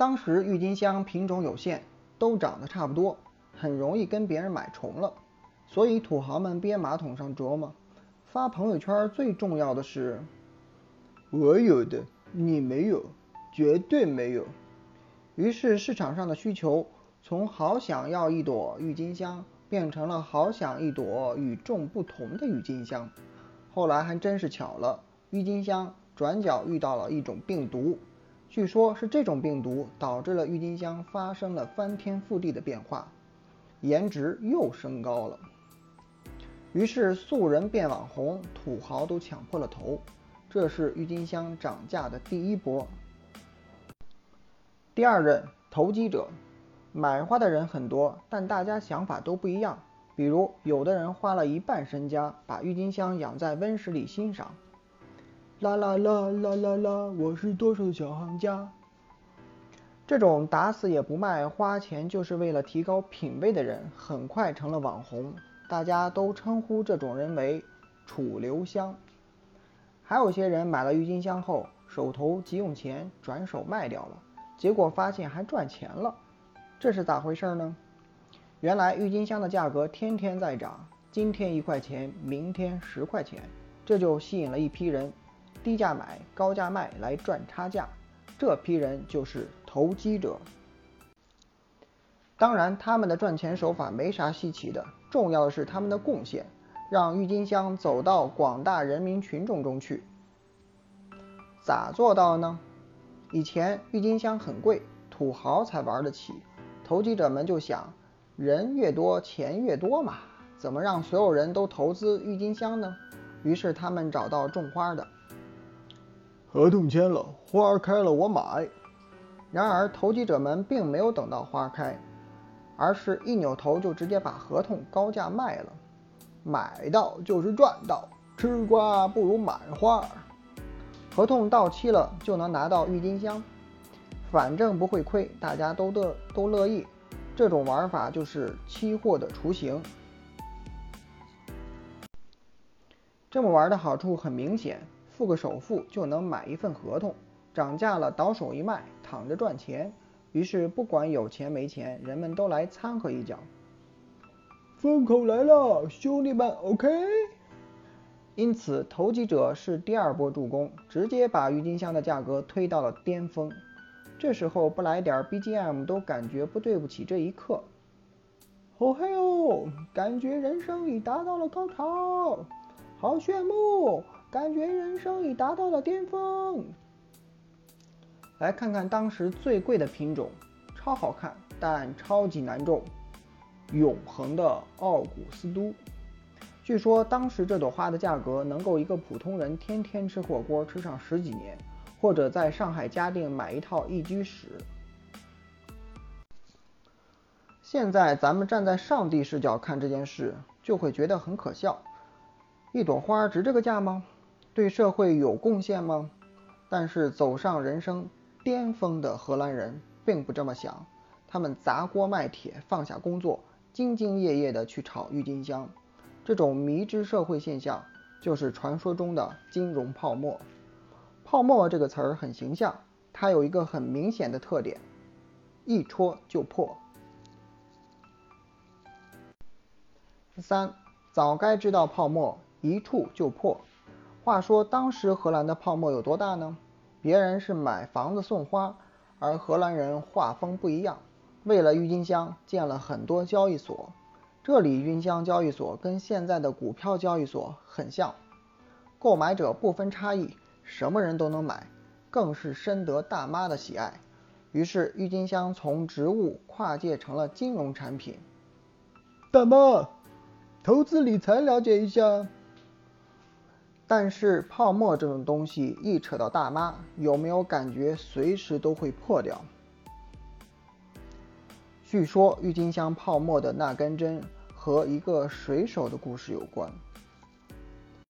当时郁金香品种有限，都长得差不多，很容易跟别人买重了，所以土豪们憋马桶上琢磨，发朋友圈最重要的是，我有的你没有，绝对没有。于是市场上的需求从好想要一朵郁金香，变成了好想一朵与众不同的郁金香。后来还真是巧了，郁金香转角遇到了一种病毒，据说是这种病毒导致了郁金香发生了翻天覆地的变化，颜值又升高了。于是素人变网红，土豪都抢破了头。这是郁金香涨价的第一波。第二任投机者，买花的人很多，但大家想法都不一样。比如，有的人花了一半身家把郁金香养在温室里欣赏。啦啦啦啦啦啦，我是剁手小行家。这种打死也不卖花钱就是为了提高品味的人，很快成了网红，大家都称呼这种人为“楚留香”。还有些人买了郁金香后，手头急用钱，转手卖掉了，结果发现还赚钱了，这是咋回事呢？原来郁金香的价格天天在涨，今天一块钱，明天十块钱，这就吸引了一批人，低价买，高价卖来赚差价。这批人就是投机者。当然，他们的赚钱手法没啥稀奇的，重要的是他们的贡献，让郁金香走到广大人民群众中去。咋做到呢？以前郁金香很贵，土豪才玩得起，投机者们就想。人越多，钱越多嘛，怎么让所有人都投资郁金香呢？于是他们找到种花的，合同签了，花开了我买。然而投机者们并没有等到花开，而是一扭头就直接把合同高价卖了。买到就是赚到，吃瓜不如买花。合同到期了就能拿到郁金香，反正不会亏，大家都乐都乐意。这种玩法就是期货的雏形。这么玩的好处很明显，付个首付就能买一份合同，涨价了倒手一卖，躺着赚钱。于是不管有钱没钱，人们都来掺和一脚。风口来了，兄弟们，OK。因此，投机者是第二波助攻，直接把郁金香的价格推到了巅峰。这时候不来点 BGM 都感觉不对不起这一刻。哦嘿哦，感觉人生已达到了高潮，好炫目，感觉人生已达到了巅峰。来看看当时最贵的品种，超好看但超级难种，永恒的奥古斯都。据说当时这朵花的价格能够一个普通人天天吃火锅吃上十几年。或者在上海嘉定买一套一居室。现在咱们站在上帝视角看这件事，就会觉得很可笑。一朵花值这个价吗？对社会有贡献吗？但是走上人生巅峰的荷兰人并不这么想，他们砸锅卖铁，放下工作，兢兢业业地去炒郁金香。这种迷之社会现象，就是传说中的金融泡沫。泡沫这个词儿很形象，它有一个很明显的特点，一戳就破。三，早该知道泡沫一触就破。话说当时荷兰的泡沫有多大呢？别人是买房子送花，而荷兰人画风不一样，为了郁金香建了很多交易所。这里郁金香交易所跟现在的股票交易所很像，购买者不分差异。什么人都能买，更是深得大妈的喜爱。于是郁金香从植物跨界成了金融产品。大妈，投资理财了解一下。但是泡沫这种东西一扯到大妈，有没有感觉随时都会破掉？据说郁金香泡沫的那根针和一个水手的故事有关。